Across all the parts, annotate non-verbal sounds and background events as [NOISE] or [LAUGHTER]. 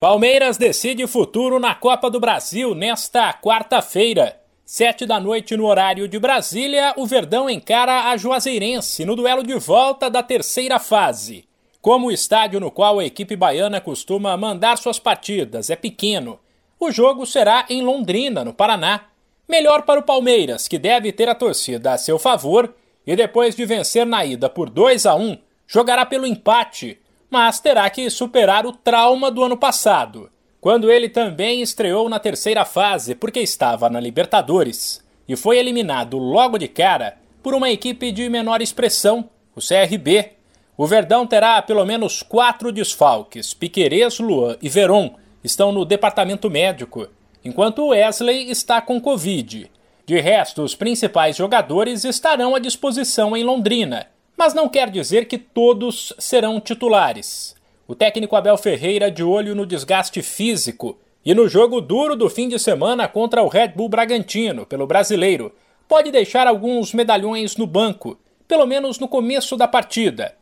Palmeiras decide futuro na Copa do Brasil nesta quarta-feira. Sete da noite no horário de Brasília, o Verdão encara a Juazeirense no duelo de volta da terceira fase. Como o estádio no qual a equipe baiana costuma mandar suas partidas é pequeno, o jogo será em Londrina, no Paraná. Melhor para o Palmeiras, que deve ter a torcida a seu favor e depois de vencer na ida por 2 a 1, jogará pelo empate mas terá que superar o trauma do ano passado, quando ele também estreou na terceira fase porque estava na Libertadores e foi eliminado logo de cara por uma equipe de menor expressão, o CRB. O Verdão terá pelo menos quatro desfalques. Piquerez, Luan e Veron estão no departamento médico, enquanto Wesley está com Covid. De resto, os principais jogadores estarão à disposição em Londrina mas não quer dizer que todos serão titulares. O técnico Abel Ferreira, de olho no desgaste físico e no jogo duro do fim de semana contra o Red Bull Bragantino, pelo brasileiro, pode deixar alguns medalhões no banco, pelo menos no começo da partida.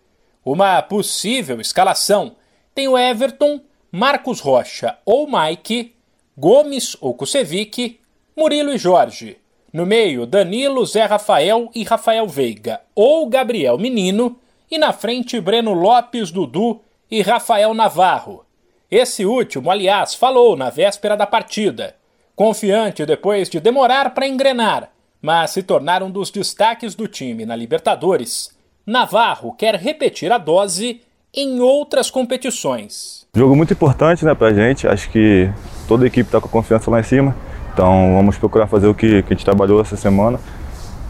Uma possível escalação tem o Everton, Marcos Rocha ou Mike, Gomes ou Kusevic, Murilo e Jorge. No meio, Danilo, Zé Rafael e Rafael Veiga, ou Gabriel Menino, e na frente, Breno Lopes, Dudu e Rafael Navarro. Esse último, aliás, falou na véspera da partida, confiante depois de demorar para engrenar, mas se tornar um dos destaques do time na Libertadores. Navarro quer repetir a dose em outras competições. Jogo muito importante né, pra gente, acho que toda a equipe está com a confiança lá em cima. Então vamos procurar fazer o que, que a gente trabalhou essa semana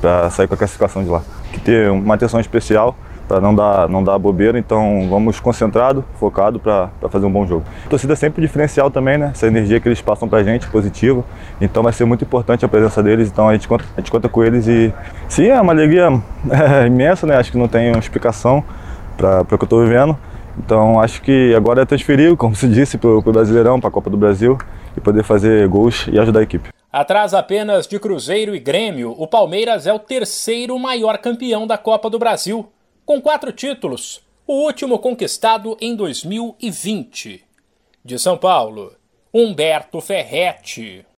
para sair com a classificação de lá. Que ter uma atenção especial para não dar, não dar bobeira, então vamos concentrado, focado para fazer um bom jogo. A torcida é sempre diferencial também, né? Essa energia que eles passam para a gente, positiva, então vai ser muito importante a presença deles, então a gente conta, a gente conta com eles e sim, é uma alegria [LAUGHS] é, imensa, né? Acho que não tem explicação para o que eu estou vivendo. Então acho que agora é transferir, como se disse, para o Brasileirão, para a Copa do Brasil e poder fazer gols e ajudar a equipe. Atrás apenas de Cruzeiro e Grêmio, o Palmeiras é o terceiro maior campeão da Copa do Brasil, com quatro títulos, o último conquistado em 2020. De São Paulo, Humberto Ferretti.